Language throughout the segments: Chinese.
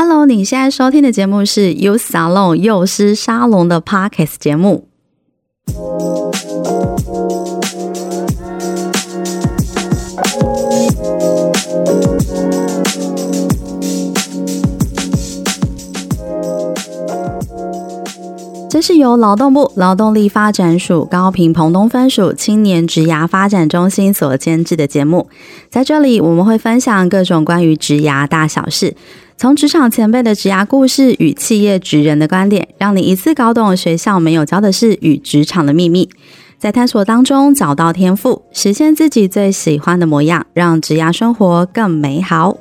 Hello，你现在收听的节目是 Youth Salon 幼师沙龙的 Podcast 节目。这是由劳动部劳动力发展署高屏澎东分署青年职涯发展中心所监制的节目。在这里，我们会分享各种关于职涯大小事，从职场前辈的职涯故事与企业职人的观点，让你一次搞懂学校没有教的事与职场的秘密，在探索当中找到天赋，实现自己最喜欢的模样，让职涯生活更美好。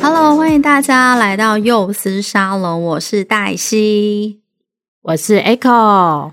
Hello，欢迎大家来到幼师沙龙，我是黛西，我是 Echo。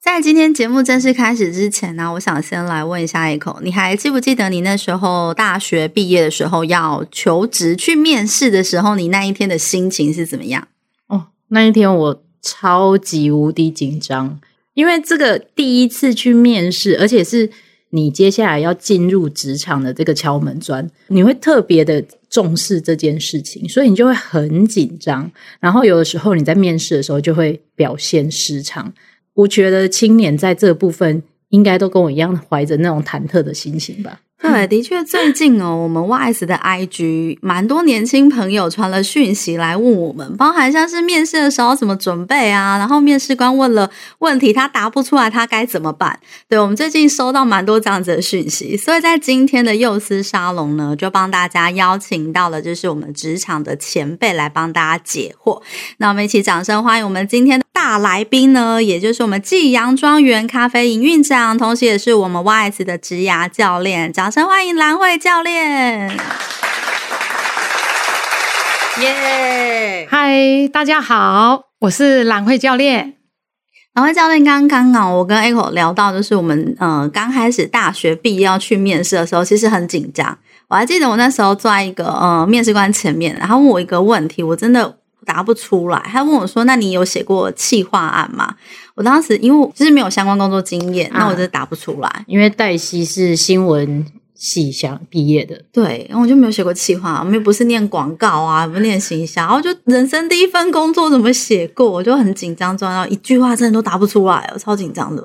在今天节目正式开始之前呢，我想先来问一下 Echo，你还记不记得你那时候大学毕业的时候要求职去面试的时候，你那一天的心情是怎么样？哦，那一天我超级无敌紧张，因为这个第一次去面试，而且是你接下来要进入职场的这个敲门砖，你会特别的。重视这件事情，所以你就会很紧张。然后有的时候你在面试的时候就会表现失常。我觉得青年在这部分应该都跟我一样，怀着那种忐忑的心情吧。对，的确，最近哦，我们 YS 的 IG 蛮多年轻朋友传了讯息来问我们，包含像是面试的时候怎么准备啊，然后面试官问了问题，他答不出来，他该怎么办？对，我们最近收到蛮多这样子的讯息，所以在今天的幼师沙龙呢，就帮大家邀请到了就是我们职场的前辈来帮大家解惑。那我们一起掌声欢迎我们今天的大来宾呢，也就是我们季阳庄园咖啡营运长，同时也是我们 YS 的职涯教练，掌声欢迎兰慧教练！耶！嗨，大家好，我是兰慧教练。兰慧教练，刚刚啊，我跟 Echo 聊到，就是我们呃刚开始大学毕业要去面试的时候，其实很紧张。我还记得我那时候坐在一个呃面试官前面，然后问我一个问题，我真的答不出来。他问我说：“那你有写过企划案吗？”我当时因为就是没有相关工作经验，那我就答不出来。啊、因为黛西是新闻。系想毕业的，对，然后我就没有写过企划，我们又不是念广告啊，不念行销，然后就人生第一份工作怎么写过，我就很紧张，然后一句话真的都答不出来，我超紧张的。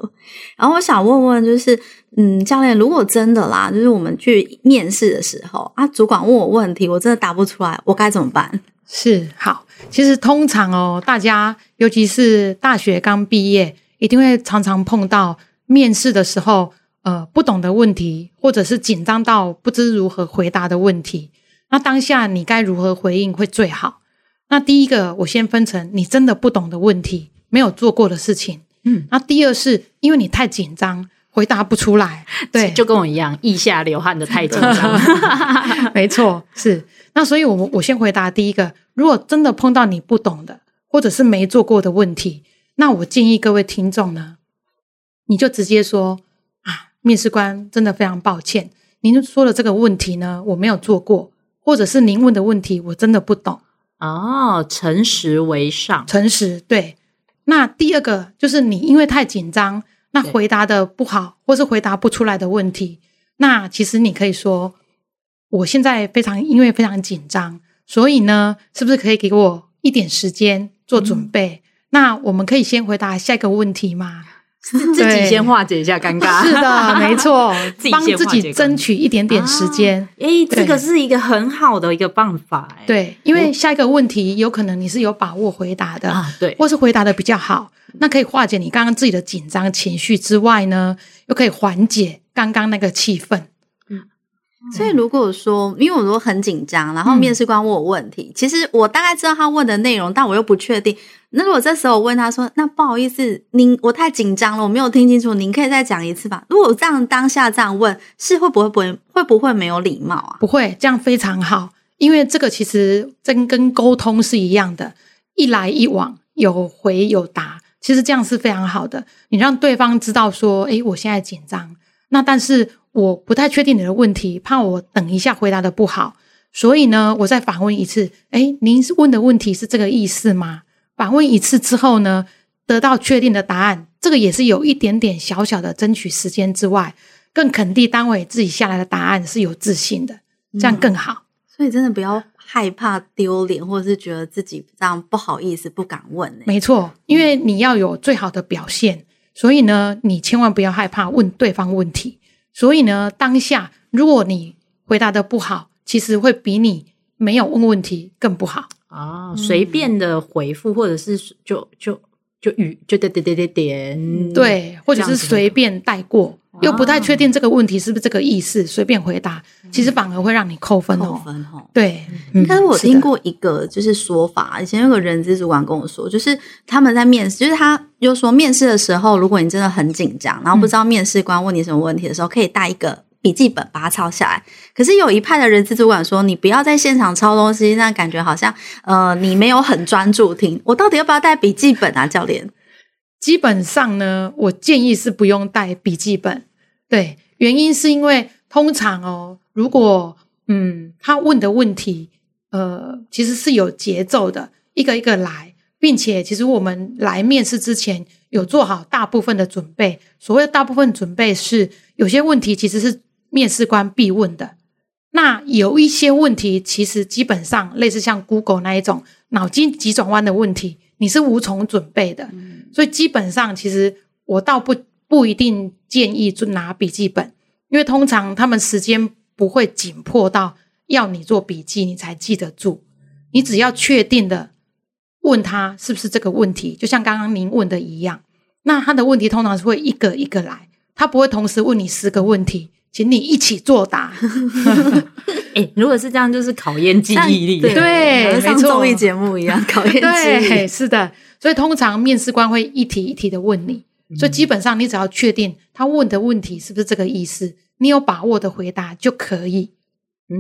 然后我想问问，就是，嗯，教练，如果真的啦，就是我们去面试的时候啊，主管问我问题，我真的答不出来，我该怎么办？是，好，其实通常哦，大家尤其是大学刚毕业，一定会常常碰到面试的时候。呃，不懂的问题，或者是紧张到不知如何回答的问题，那当下你该如何回应会最好？那第一个，我先分成你真的不懂的问题，没有做过的事情，嗯，那第二是因为你太紧张，回答不出来，对，就跟我一样，腋下流汗的太紧张 没错，是。那所以我，我我先回答第一个，如果真的碰到你不懂的，或者是没做过的问题，那我建议各位听众呢，你就直接说。面试官真的非常抱歉，您说的这个问题呢，我没有做过，或者是您问的问题我真的不懂。哦，诚实为上，诚实对。那第二个就是你因为太紧张，那回答的不好，或是回答不出来的问题，那其实你可以说，我现在非常因为非常紧张，所以呢，是不是可以给我一点时间做准备？嗯、那我们可以先回答下一个问题吗？自己先化解一下尴尬，是的，没错，帮自己争取一点点时间。哎、啊，这个是一个很好的一个办法。对，因为下一个问题有可能你是有把握回答的啊，对，或是回答的比较好，那可以化解你刚刚自己的紧张情绪之外呢，又可以缓解刚刚那个气氛。嗯，所以如果说，因为我都很紧张，然后面试官问我问题，嗯、其实我大概知道他问的内容，但我又不确定。那如果这时候我问他说：“那不好意思，您我太紧张了，我没有听清楚，您可以再讲一次吧？”如果这样当下这样问，是会不会不会会不会没有礼貌啊？不会，这样非常好，因为这个其实真跟沟通是一样的，一来一往，有回有答，其实这样是非常好的。你让对方知道说：“诶，我现在紧张，那但是我不太确定你的问题，怕我等一下回答的不好，所以呢，我再反问一次。哎，您是问的问题是这个意思吗？”反问一次之后呢，得到确定的答案，这个也是有一点点小小的争取时间之外，更肯定单位自己下来的答案是有自信的，这样更好。嗯、所以真的不要害怕丢脸，或者是觉得自己这样不好意思不敢问。没错，因为你要有最好的表现，所以呢，你千万不要害怕问对方问题。所以呢，当下如果你回答的不好，其实会比你没有问问题更不好啊。随便的回复，或者是就就就语就点点点点点，对，或者是随便带过。又不太确定这个问题是不是这个意思，随便回答，其实反而会让你扣分哦。扣分哦，对。但是我听过一个就是说法，以前有个人资主管跟我说，就是他们在面试，就是他又说面试的时候，如果你真的很紧张，然后不知道面试官问你什么问题的时候，可以带一个笔记本把它抄下来。可是有一派的人资主管说，你不要在现场抄东西，那感觉好像呃你没有很专注听。我到底要不要带笔记本啊，教练？基本上呢，我建议是不用带笔记本。对，原因是因为通常哦，如果嗯，他问的问题，呃，其实是有节奏的，一个一个来，并且其实我们来面试之前有做好大部分的准备。所谓的大部分准备是，有些问题其实是面试官必问的。那有一些问题，其实基本上类似像 Google 那一种脑筋急转弯的问题，你是无从准备的。嗯。所以基本上，其实我倒不。不一定建议就拿笔记本，因为通常他们时间不会紧迫到要你做笔记，你才记得住。你只要确定的问他是不是这个问题，就像刚刚您问的一样，那他的问题通常是会一个一个来，他不会同时问你十个问题，请你一起作答。哎、欸，如果是这样，就是考验记忆力，对，对像综艺节目一样考验记忆力。对，是的，所以通常面试官会一题一题的问你。所以基本上，你只要确定他问的问题是不是这个意思，你有把握的回答就可以。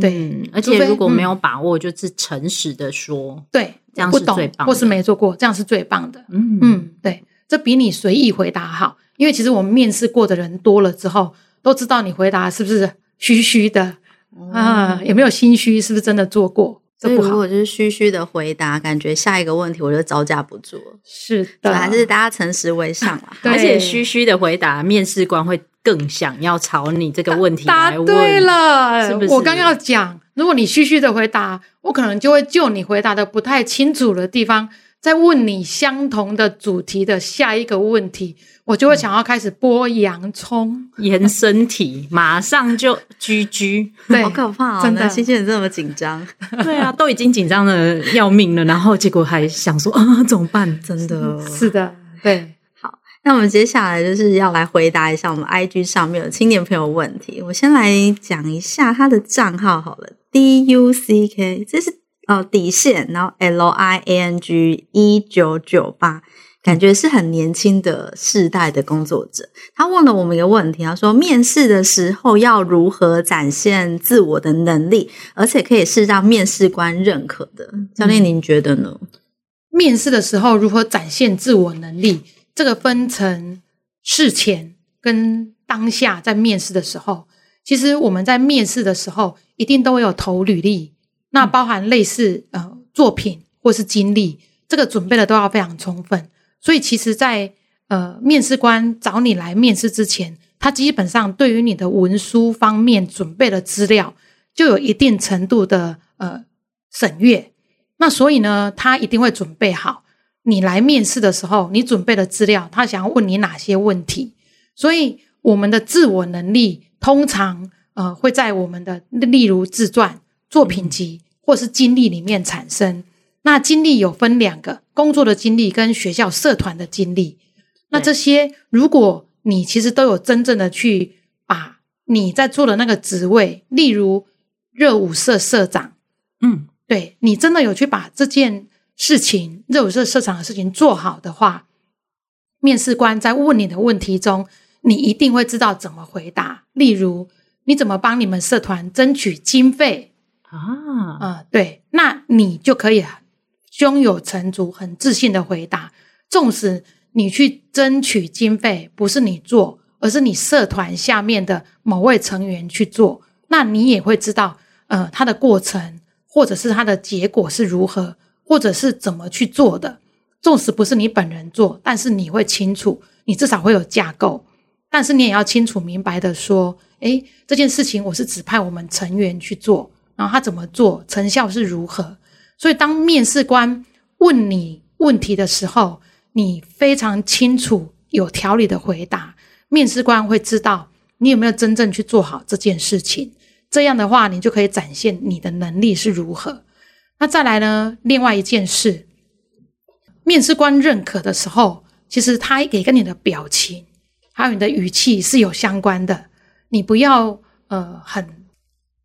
对，嗯、而且如果没有把握，就是诚实的说，嗯、对，这样是最棒的，或是没做过，这样是最棒的。嗯嗯，对，这比你随意回答好，因为其实我们面试过的人多了之后，都知道你回答是不是虚虚的、嗯、啊，有没有心虚，是不是真的做过。所以如果就是虚虚的回答，感觉下一个问题我就招架不住。是的，还是大家诚实为上啦。而且虚虚的回答，面试官会更想要朝你这个问题来问。答对了，是不是？我刚要讲，如果你虚虚的回答，我可能就会就你回答的不太清楚的地方，再问你相同的主题的下一个问题。我就会想要开始剥洋葱，延伸题，马上就 GG，对，好可怕哦！真的，新鲜人这么紧张，对啊，都已经紧张的要命了，然后结果还想说啊，怎么办？真的是的，对。好，那我们接下来就是要来回答一下我们 IG 上面的青年朋友问题。我先来讲一下他的账号好了，D U C K，这是呃底线，然后 L I A N G 一九九八。感觉是很年轻的世代的工作者，他问了我们一个问题，他说：面试的时候要如何展现自我的能力，而且可以是让面试官认可的？教练，您觉得呢？面试的时候如何展现自我能力？这个分成事前跟当下，在面试的时候，其实我们在面试的时候一定都会有投履历，那包含类似呃作品或是经历，这个准备的都要非常充分。所以，其实在，在呃，面试官找你来面试之前，他基本上对于你的文书方面准备的资料，就有一定程度的呃审阅。那所以呢，他一定会准备好你来面试的时候，你准备的资料，他想要问你哪些问题。所以，我们的自我能力通常呃会在我们的例如自传、作品集或是经历里面产生。那经历有分两个，工作的经历跟学校社团的经历。那这些，如果你其实都有真正的去把你在做的那个职位，例如热舞社社长，嗯，对，你真的有去把这件事情，热舞社社长的事情做好的话，面试官在问你的问题中，你一定会知道怎么回答。例如，你怎么帮你们社团争取经费啊？啊、对，那你就可以。胸有成竹，很自信的回答。纵使你去争取经费，不是你做，而是你社团下面的某位成员去做，那你也会知道，呃，他的过程或者是他的结果是如何，或者是怎么去做的。纵使不是你本人做，但是你会清楚，你至少会有架构。但是你也要清楚明白的说，诶，这件事情我是指派我们成员去做，然后他怎么做，成效是如何。所以当面试官问你问题的时候，你非常清楚、有条理的回答，面试官会知道你有没有真正去做好这件事情。这样的话，你就可以展现你的能力是如何。那再来呢？另外一件事，面试官认可的时候，其实他也跟你的表情。还有你的语气是有相关的，你不要呃很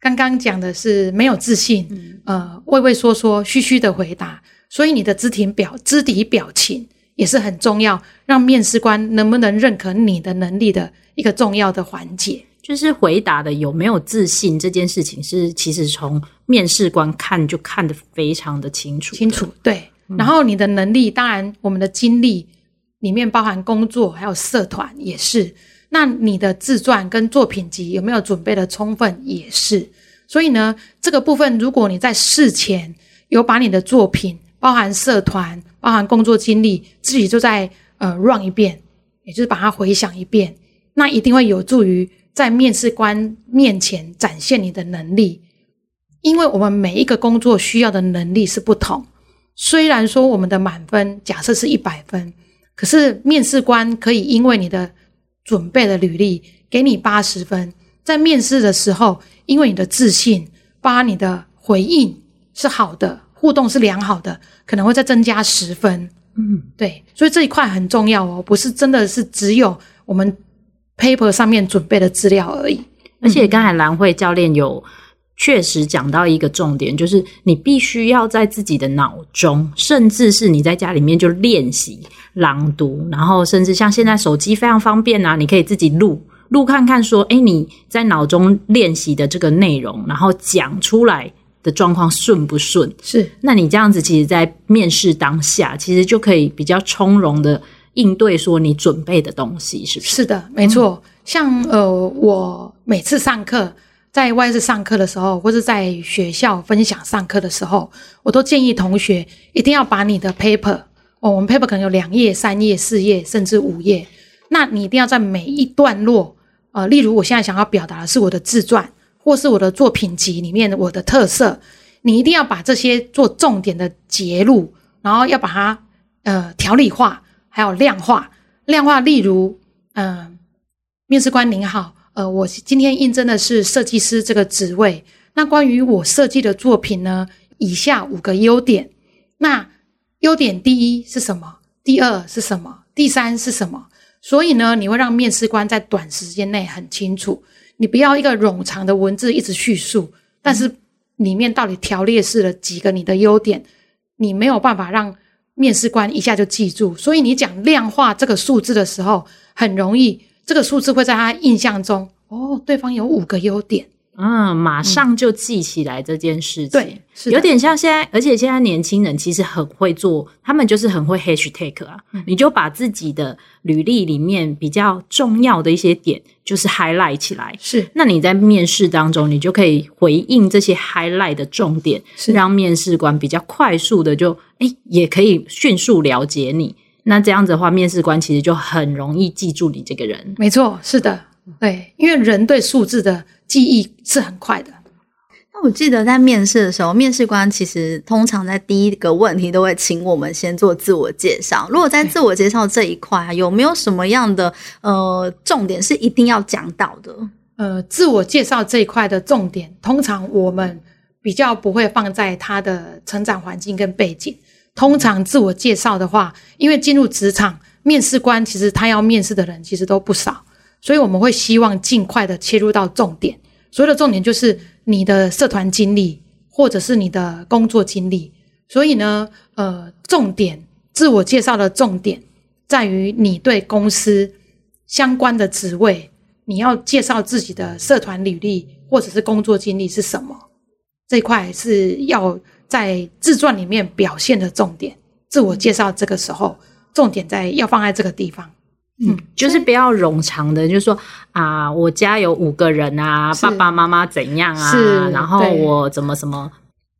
刚刚讲的是没有自信，嗯、呃畏畏缩缩、虚虚的回答，所以你的肢体表肢体表情也是很重要，让面试官能不能认可你的能力的一个重要的环节。就是回答的有没有自信这件事情，是其实从面试官看就看得非常的清楚。清楚，对。嗯、然后你的能力，当然我们的经历。里面包含工作，还有社团也是。那你的自传跟作品集有没有准备的充分也是。所以呢，这个部分如果你在事前有把你的作品，包含社团、包含工作经历，自己就在呃 run 一遍，也就是把它回想一遍，那一定会有助于在面试官面前展现你的能力。因为我们每一个工作需要的能力是不同。虽然说我们的满分假设是一百分。可是面试官可以因为你的准备的履历给你八十分，在面试的时候，因为你的自信，把你的回应是好的，互动是良好的，可能会再增加十分。嗯，对，所以这一块很重要哦，不是真的是只有我们 paper 上面准备的资料而已。而且刚才蓝慧教练有。确实讲到一个重点，就是你必须要在自己的脑中，甚至是你在家里面就练习朗读，然后甚至像现在手机非常方便啊，你可以自己录录看看，说，诶，你在脑中练习的这个内容，然后讲出来的状况顺不顺？是，那你这样子，其实，在面试当下，其实就可以比较从容的应对，说你准备的东西，是不是？是的，没错。嗯、像呃，我每次上课。在外事上课的时候，或者在学校分享上课的时候，我都建议同学一定要把你的 paper，哦，我们 paper 可能有两页、三页、四页，甚至五页，那你一定要在每一段落，呃，例如我现在想要表达的是我的自传，或是我的作品集里面我的特色，你一定要把这些做重点的结录，然后要把它呃条理化，还有量化，量化，例如，嗯、面试官您好。呃，我今天应征的是设计师这个职位。那关于我设计的作品呢，以下五个优点。那优点第一是什么？第二是什么？第三是什么？所以呢，你会让面试官在短时间内很清楚。你不要一个冗长的文字一直叙述，但是里面到底条列式了几个你的优点，你没有办法让面试官一下就记住。所以你讲量化这个数字的时候，很容易。这个数字会在他印象中，哦，对方有五个优点，嗯，马上就记起来这件事情。对，有点像现在，而且现在年轻人其实很会做，他们就是很会 hashtag 啊。嗯，你就把自己的履历里面比较重要的一些点，就是 highlight 起来。是，那你在面试当中，你就可以回应这些 highlight 的重点，是让面试官比较快速的就，诶，也可以迅速了解你。那这样子的话，面试官其实就很容易记住你这个人。没错，是的，对，因为人对数字的记忆是很快的。那我记得在面试的时候，面试官其实通常在第一个问题都会请我们先做自我介绍。如果在自我介绍这一块，啊有没有什么样的呃重点是一定要讲到的？呃，自我介绍这一块的重点，通常我们比较不会放在他的成长环境跟背景。通常自我介绍的话，因为进入职场，面试官其实他要面试的人其实都不少，所以我们会希望尽快的切入到重点。所有的重点就是你的社团经历，或者是你的工作经历。所以呢，呃，重点自我介绍的重点在于你对公司相关的职位，你要介绍自己的社团履历或者是工作经历是什么，这块是要。在自传里面表现的重点，自我介绍这个时候，重点在要放在这个地方，嗯，就是不要冗长的，就是说啊，我家有五个人啊，爸爸妈妈怎样啊，是，然后我怎么什么，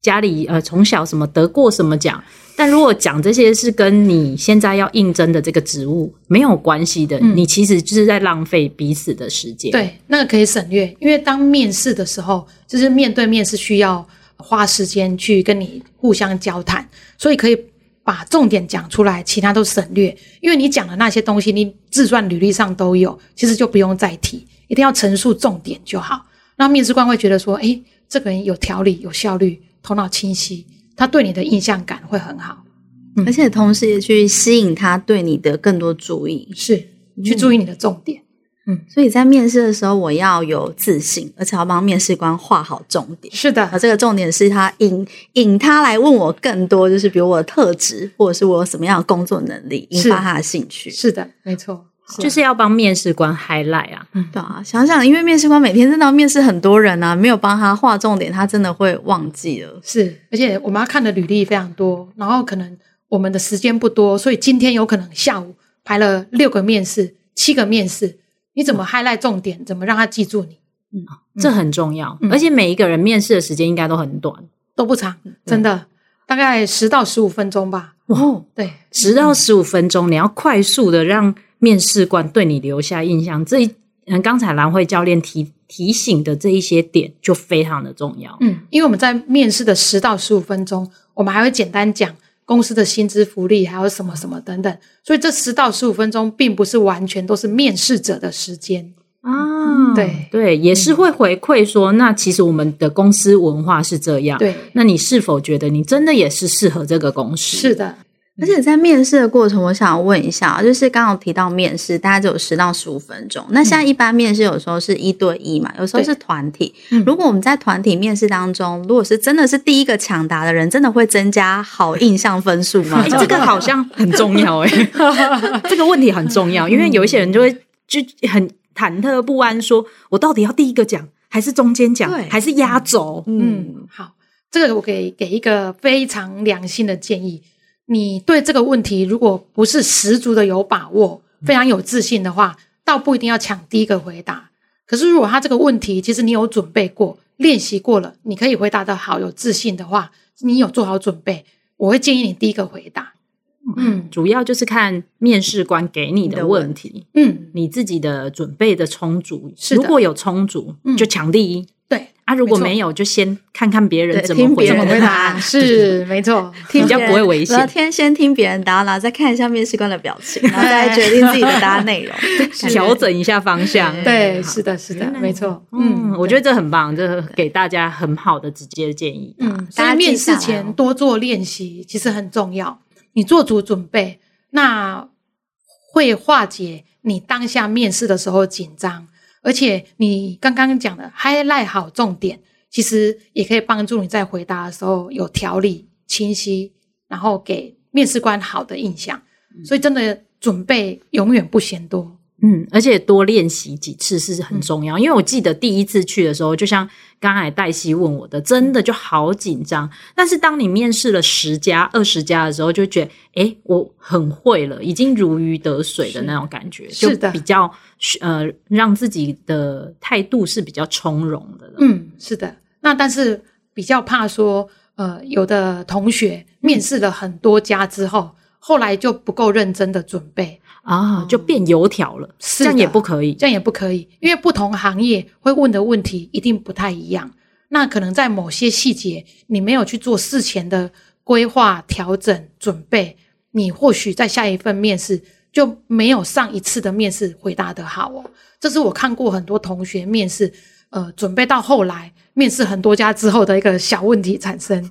家里呃从小什么得过什么奖。但如果讲这些是跟你现在要应征的这个职务没有关系的，嗯、你其实就是在浪费彼此的时间。对，那个可以省略，因为当面试的时候，就是面对面是需要花时间去跟你互相交谈，所以可以把重点讲出来，其他都省略。因为你讲的那些东西，你自传履历上都有，其实就不用再提，一定要陈述重点就好。那面试官会觉得说，诶，这个人有条理、有效率、头脑清晰。他对你的印象感会很好，嗯、而且同时也去吸引他对你的更多注意，是去注意你的重点。嗯，所以在面试的时候，我要有自信，而且要帮面试官画好重点。是的，而这个重点是他引引他来问我更多，就是比如我的特质，或者是我有什么样的工作能力，引发他的兴趣。是的，没错。就是要帮面试官 highlight 啊，嗯，对啊，想想，因为面试官每天真的要面试很多人啊，没有帮他画重点，他真的会忘记了。是，而且我们要看的履历非常多，然后可能我们的时间不多，所以今天有可能下午排了六个面试、七个面试，你怎么 highlight 重点？怎么让他记住你？嗯，这很重要。嗯，而且每一个人面试的时间应该都很短，都不长，真的，大概十到十五分钟吧。哦，对，十到十五分钟，你要快速的让。面试官对你留下印象，这一嗯，刚才兰慧教练提提醒的这一些点就非常的重要。嗯，因为我们在面试的十到十五分钟，我们还会简单讲公司的薪资福利，还有什么什么等等。所以这十到十五分钟并不是完全都是面试者的时间啊。对对，也是会回馈说，那其实我们的公司文化是这样。对，那你是否觉得你真的也是适合这个公司？是的。而且在面试的过程，我想问一下，就是刚刚提到面试，大概只有十到十五分钟。那现在一般面试有时候是一对一嘛，有时候是团体。如果我们在团体面试当中，如果是真的是第一个抢答的人，真的会增加好印象分数吗？这个好像 很重要哎，这个问题很重要，因为有一些人就会就很忐忑不安，说我到底要第一个讲，还是中间讲，还是压轴？嗯，好，这个我给给一个非常良心的建议。你对这个问题如果不是十足的有把握，非常有自信的话，倒不一定要抢第一个回答。可是如果他这个问题其实你有准备过、练习过了，你可以回答的好、有自信的话，你有做好准备，我会建议你第一个回答。嗯，主要就是看面试官给你的问题，嗯，你自己的准备的充足，是如果有充足，就抢第一。对啊，如果没有，就先看看别人怎么回答。是，没错，比较不会危险。天先听别人答，然后再看一下面试官的表情，然后再决定自己的答案内容，调整一下方向。对，是的，是的，没错。嗯，我觉得这很棒，这给大家很好的直接的建议。嗯，大家面试前多做练习，其实很重要。你做足准备，那会化解你当下面试的时候紧张。而且你刚刚讲的 highlight 好重点，其实也可以帮助你在回答的时候有条理、清晰，然后给面试官好的印象。所以真的准备永远不嫌多。嗯，而且多练习几次是很重要，嗯、因为我记得第一次去的时候，就像刚才黛西问我的，真的就好紧张。但是当你面试了十家、二十家的时候，就觉得，诶，我很会了，已经如鱼得水的那种感觉，是，就比较呃，让自己的态度是比较从容的了。嗯，是的。那但是比较怕说，呃，有的同学面试了很多家之后，后来就不够认真的准备。啊，就变油条了，是的，这样也不可以，这样也不可以，因为不同行业会问的问题一定不太一样。那可能在某些细节，你没有去做事前的规划、调整、准备，你或许在下一份面试就没有上一次的面试回答的好哦。这是我看过很多同学面试，呃，准备到后来面试很多家之后的一个小问题产生，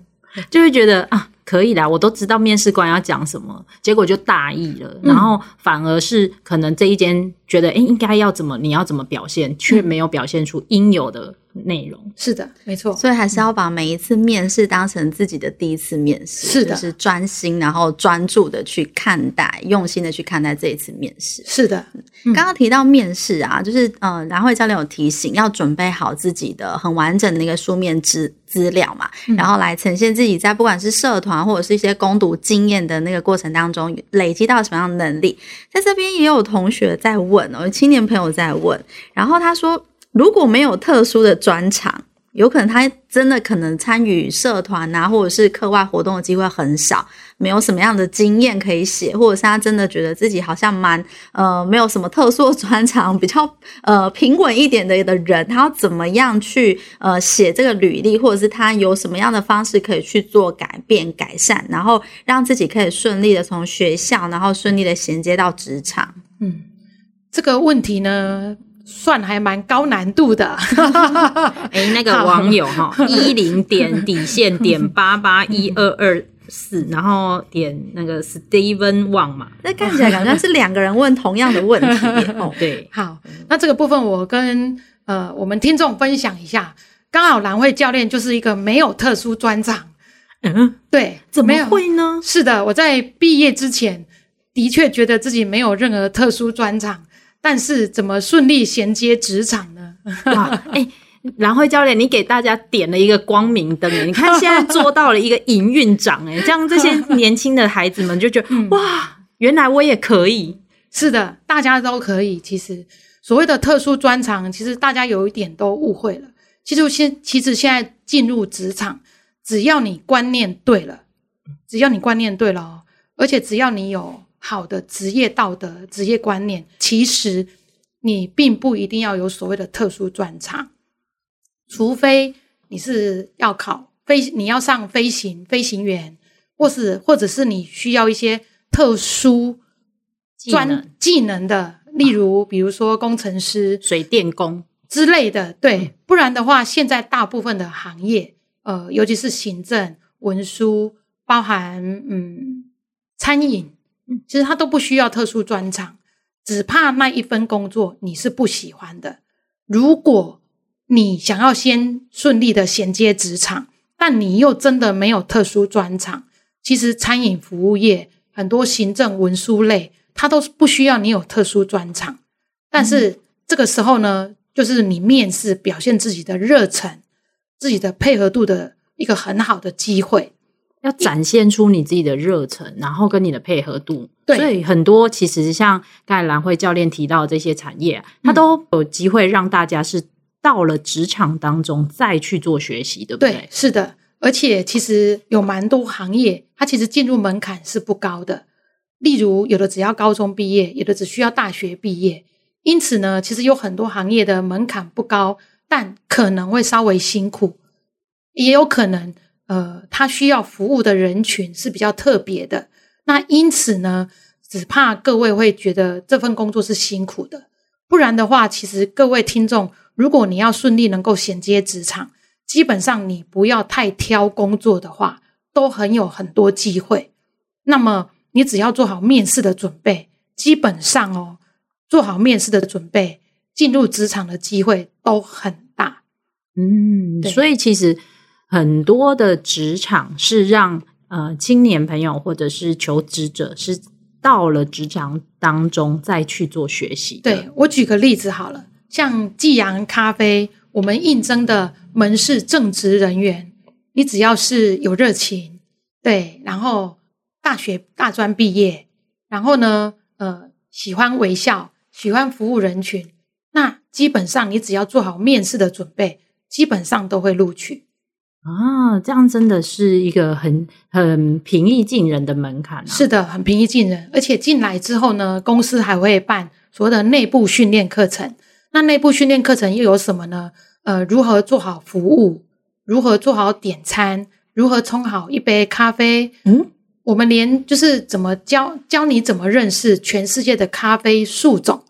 就会觉得啊。可以啦，我都知道面试官要讲什么，结果就大意了，嗯、然后反而是可能这一间觉得，诶应该要怎么，你要怎么表现，却没有表现出应有的内容。是的，没错。所以还是要把每一次面试当成自己的第一次面试，是的，就是专心然后专注的去看待，用心的去看待这一次面试。是的，刚刚提到面试啊，就是呃，兰慧教练有提醒，要准备好自己的很完整的那个书面资资料嘛，嗯、然后来呈现自己在不管是社团或者是一些攻读经验的那个过程当中累积到什么样的能力。在这边也有同学在问哦，青年朋友在问，然后他说，如果没有特殊的专长，有可能他真的可能参与社团啊，或者是课外活动的机会很少，没有什么样的经验可以写，或者是他真的觉得自己好像蛮呃没有什么特殊的专长，比较呃平稳一点的的人，他要怎么样去呃写这个履历，或者是他有什么样的方式可以去做改变改善，然后让自己可以顺利的从学校，然后顺利的衔接到职场。嗯，这个问题呢，算还蛮高难度的，哎，那个网友哈，一零点底线点八八一二二四，然后点那个 Steven Wang 嘛，那看起来好像是两个人问同样的问题哦。对，好，那这个部分我跟呃我们听众分享一下，刚好兰慧教练就是一个没有特殊专长，嗯，对，怎么会呢？是的，我在毕业之前的确觉得自己没有任何特殊专长。但是怎么顺利衔接职场呢？哇，哎、欸，兰慧教练，你给大家点了一个光明灯，你看现在做到了一个营运长，哎，这样这些年轻的孩子们就觉得、嗯、哇，原来我也可以。是的，大家都可以。其实所谓的特殊专长，其实大家有一点都误会了。其实现其实现在进入职场，只要你观念对了，只要你观念对了哦，而且只要你有。好的职业道德、职业观念，其实你并不一定要有所谓的特殊专长，除非你是要考飞，你要上飞行飞行员，或是或者是你需要一些特殊专技能。的，例如比如说工程师、水电工。之类的，对，不然的话，现在大部分的行业，呃，尤其是行政、文书，包含嗯餐饮。其实他都不需要特殊专长，只怕那一份工作你是不喜欢的。如果你想要先顺利的衔接职场，但你又真的没有特殊专长，其实餐饮服务业很多行政文书类，它都是不需要你有特殊专长。但是这个时候呢，就是你面试表现自己的热忱、自己的配合度的一个很好的机会。要展现出你自己的热忱，然后跟你的配合度。对，所以很多其实像刚才兰慧教练提到的这些产业，它都有机会让大家是到了职场当中再去做学习，对不对？对，是的。而且其实有蛮多行业，它其实进入门槛是不高的。例如，有的只要高中毕业，有的只需要大学毕业。因此呢，其实有很多行业的门槛不高，但可能会稍微辛苦，也有可能。呃，他需要服务的人群是比较特别的，那因此呢，只怕各位会觉得这份工作是辛苦的。不然的话，其实各位听众，如果你要顺利能够衔接职场，基本上你不要太挑工作的话，都很有很多机会。那么你只要做好面试的准备，基本上哦，做好面试的准备，进入职场的机会都很大。嗯，所以其实。很多的职场是让呃青年朋友或者是求职者是到了职场当中再去做学习。对，我举个例子好了，像季阳咖啡，我们应征的门市正职人员，你只要是有热情，对，然后大学大专毕业，然后呢，呃，喜欢微笑，喜欢服务人群，那基本上你只要做好面试的准备，基本上都会录取。啊，这样真的是一个很很平易近人的门槛啊。是的，很平易近人，而且进来之后呢，公司还会办所谓的内部训练课程。那内部训练课程又有什么呢？呃，如何做好服务，如何做好点餐，如何冲好一杯咖啡。嗯，我们连就是怎么教教你怎么认识全世界的咖啡树种。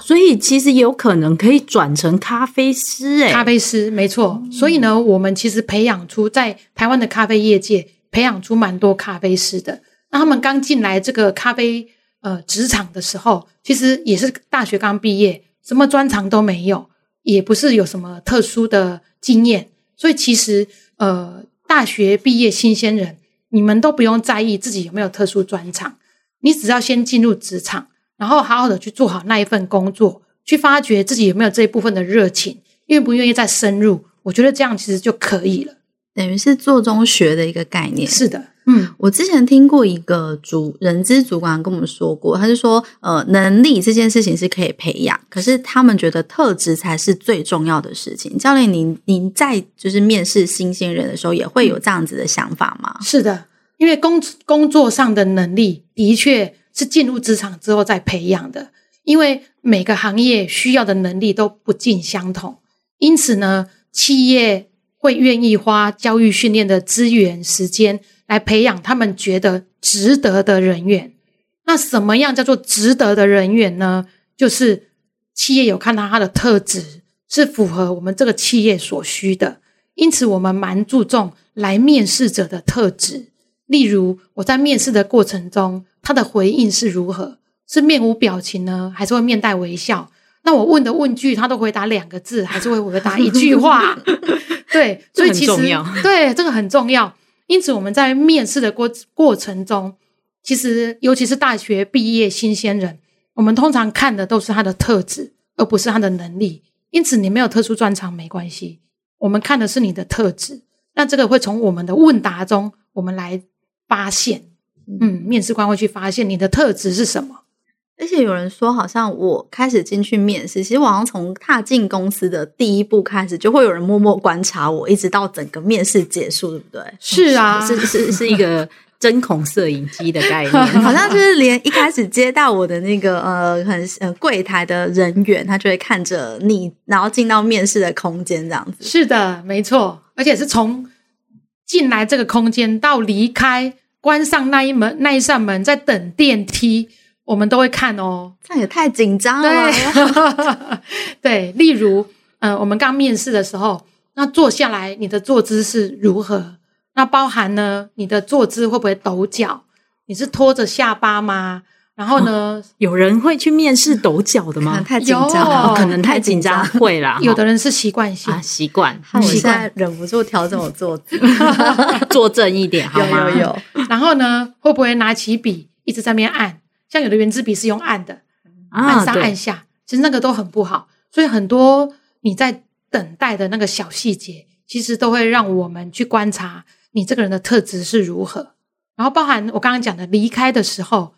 所以其实有可能可以转成咖啡师，哎，咖啡师没错。所以呢，我们其实培养出在台湾的咖啡业界培养出蛮多咖啡师的。那他们刚进来这个咖啡呃职场的时候，其实也是大学刚毕业，什么专长都没有，也不是有什么特殊的经验。所以其实呃，大学毕业新鲜人，你们都不用在意自己有没有特殊专长，你只要先进入职场。然后好好的去做好那一份工作，去发掘自己有没有这一部分的热情，愿不愿意再深入，我觉得这样其实就可以了。等于是做中学的一个概念。是的，嗯，我之前听过一个主人资主管跟我们说过，他是说，呃，能力这件事情是可以培养，可是他们觉得特质才是最重要的事情。教练，您您在就是面试新鲜人的时候，也会有这样子的想法吗？是的，因为工工作上的能力的确是进入职场之后再培养的，因为每个行业需要的能力都不尽相同，因此呢，企业。会愿意花教育训练的资源时间来培养他们觉得值得的人员。那什么样叫做值得的人员呢？就是企业有看到他的特质是符合我们这个企业所需的。因此，我们蛮注重来面试者的特质。例如，我在面试的过程中，他的回应是如何？是面无表情呢，还是会面带微笑？那我问的问句，他都回答两个字，还是会回答一句话？对，所以其实对这个很重要。因此，我们在面试的过过程中，其实尤其是大学毕业新鲜人，我们通常看的都是他的特质，而不是他的能力。因此，你没有特殊专长没关系，我们看的是你的特质。那这个会从我们的问答中，我们来发现。嗯，面试官会去发现你的特质是什么。而且有人说，好像我开始进去面试，其实我好像从踏进公司的第一步开始，就会有人默默观察我，一直到整个面试结束，对不对？是啊，是是是一个 针孔摄影机的概念，好像就是连一开始接到我的那个呃很呃柜台的人员，他就会看着你，然后进到面试的空间这样子。是的，没错，而且是从进来这个空间到离开，关上那一门那一扇门，在等电梯。我们都会看哦，这也太紧张了。对，对，例如，呃，我们刚面试的时候，那坐下来，你的坐姿是如何？那包含呢，你的坐姿会不会抖脚？你是拖着下巴吗？然后呢，哦、有人会去面试抖脚的吗？太紧张了，可能太紧张，会啦。有的人是习惯性，啊、习惯。我现在忍不住调整我坐姿，坐正一点，好吗？有有有。然后呢，会不会拿起笔一直在那边按？像有的圆珠笔是用按的，按上按下，其实那个都很不好。所以很多你在等待的那个小细节，其实都会让我们去观察你这个人的特质是如何。然后包含我刚刚讲的离开的时候，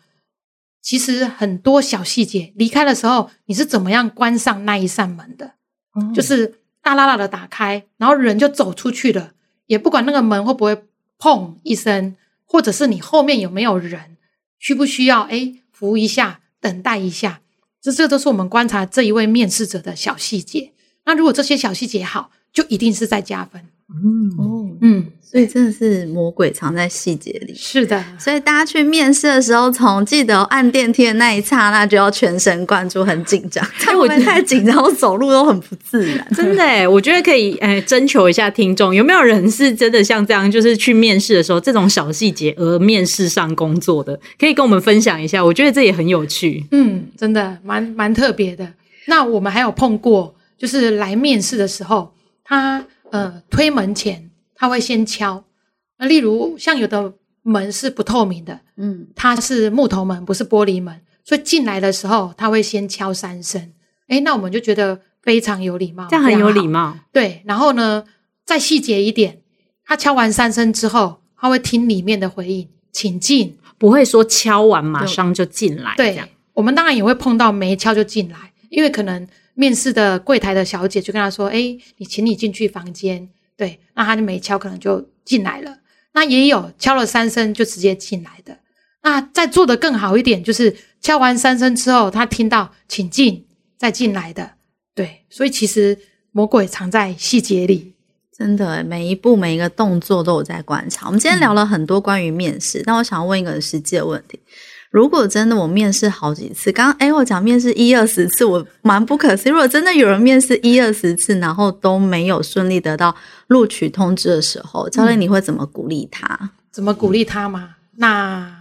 其实很多小细节，离开的时候你是怎么样关上那一扇门的？嗯、就是大啦啦的打开，然后人就走出去了，也不管那个门会不会砰一声，或者是你后面有没有人，需不需要哎扶一下，等待一下，这这都是我们观察这一位面试者的小细节。那如果这些小细节好，就一定是在加分。嗯哦嗯，所以真的是魔鬼藏在细节里。是的，所以大家去面试的时候，从记得按电梯的那一刹那就要全神贯注，很紧张。因为我太紧张，我走路都很不自然。真的诶，我觉得可以哎，征求一下听众，有没有人是真的像这样，就是去面试的时候这种小细节而面试上工作的，可以跟我们分享一下。我觉得这也很有趣。嗯，真的蛮蛮特别的。那我们还有碰过，就是来面试的时候，他。呃，推门前他会先敲。那例如像有的门是不透明的，嗯，它是木头门，不是玻璃门，所以进来的时候他会先敲三声。诶，那我们就觉得非常有礼貌，这样很有礼貌。对，然后呢，再细节一点，他敲完三声之后，他会听里面的回应，请进，不会说敲完马上就进来。对，我们当然也会碰到没敲就进来，因为可能。面试的柜台的小姐就跟他说：“哎，你请你进去房间。”对，那他就没敲，可能就进来了。那也有敲了三声就直接进来的。那再做得更好一点，就是敲完三声之后，他听到“请进”再进来的。对，所以其实魔鬼藏在细节里，真的，每一步每一个动作都有在观察。我们今天聊了很多关于面试，那、嗯、我想问一个很实际的问题。如果真的我面试好几次，刚刚诶我讲面试一二十次，我蛮不可思议。如果真的有人面试一二十次，然后都没有顺利得到录取通知的时候，教练你会怎么鼓励他？嗯、怎么鼓励他吗？那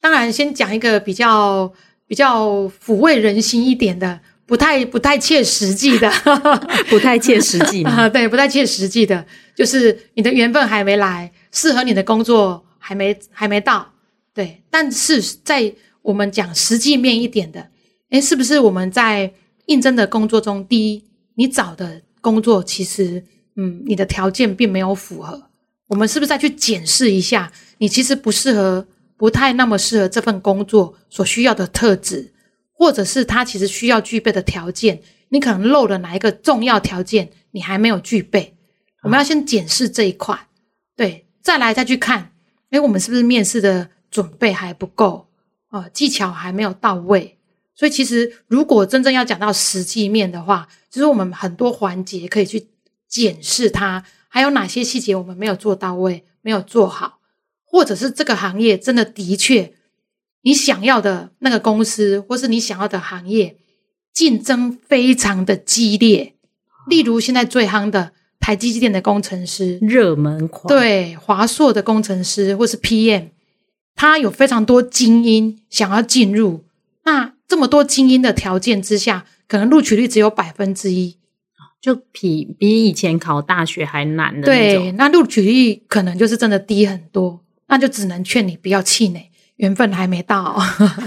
当然先讲一个比较比较抚慰人心一点的，不太不太切实际的，不太切实际 啊？对，不太切实际的，就是你的缘分还没来，适合你的工作还没还没到。对，但是在我们讲实际面一点的，诶，是不是我们在应征的工作中，第一，你找的工作其实，嗯，你的条件并没有符合，我们是不是再去检视一下，你其实不适合，不太那么适合这份工作所需要的特质，或者是他其实需要具备的条件，你可能漏了哪一个重要条件，你还没有具备。我们要先检视这一块，对，再来再去看，诶，我们是不是面试的准备还不够？呃，技巧还没有到位。所以，其实如果真正要讲到实际面的话，就是我们很多环节可以去检视它，还有哪些细节我们没有做到位、没有做好，或者是这个行业真的的确你想要的那个公司，或是你想要的行业竞争非常的激烈。例如现在最夯的台积电的工程师，热门款，对，华硕的工程师或是 PM，他有非常多精英想要进入那。这么多精英的条件之下，可能录取率只有百分之一，就比比以前考大学还难的。对，那录取率可能就是真的低很多，那就只能劝你不要气馁，缘分还没到，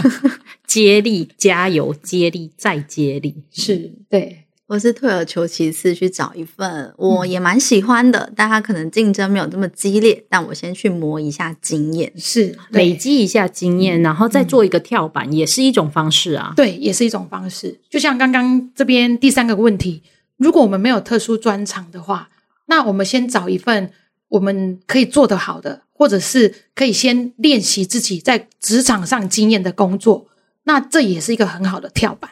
接力加油，接力再接力，是对。我是退而求其次去找一份我也蛮喜欢的，嗯、但他可能竞争没有这么激烈，但我先去磨一下经验，是累积一下经验，然后再做一个跳板，嗯、也是一种方式啊。对，也是一种方式。就像刚刚这边第三个问题，如果我们没有特殊专长的话，那我们先找一份我们可以做得好的，或者是可以先练习自己在职场上经验的工作，那这也是一个很好的跳板。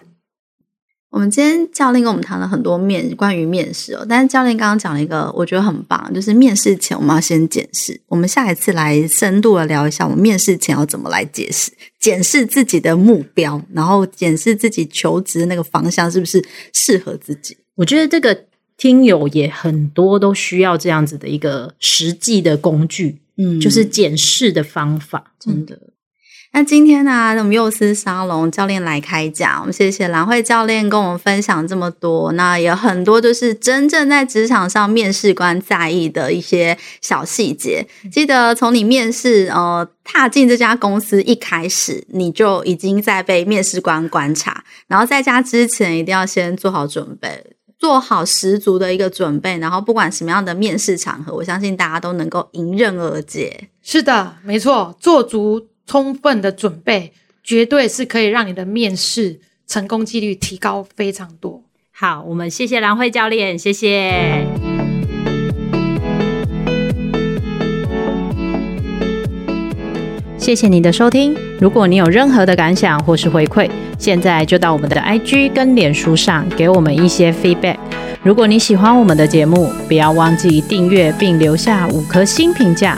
我们今天教练跟我们谈了很多面关于面试哦，但是教练刚刚讲了一个我觉得很棒，就是面试前我们要先检视。我们下一次来深度的聊一下，我们面试前要怎么来解释、检视自己的目标，然后检视自己求职的那个方向是不是适合自己。我觉得这个听友也很多都需要这样子的一个实际的工具，嗯，就是检视的方法，真的。那今天呢、啊，我们幼师沙龙教练来开讲，我们谢谢兰慧教练跟我们分享这么多。那有很多就是真正在职场上面试官在意的一些小细节。记得从你面试呃踏进这家公司一开始，你就已经在被面试官观察。然后在家之前一定要先做好准备，做好十足的一个准备。然后不管什么样的面试场合，我相信大家都能够迎刃而解。是的，没错，做足。充分的准备，绝对是可以让你的面试成功几率提高非常多。好，我们谢谢兰慧教练，谢谢，谢谢你的收听。如果你有任何的感想或是回馈，现在就到我们的 IG 跟脸书上给我们一些 feedback。如果你喜欢我们的节目，不要忘记订阅并留下五颗星评价。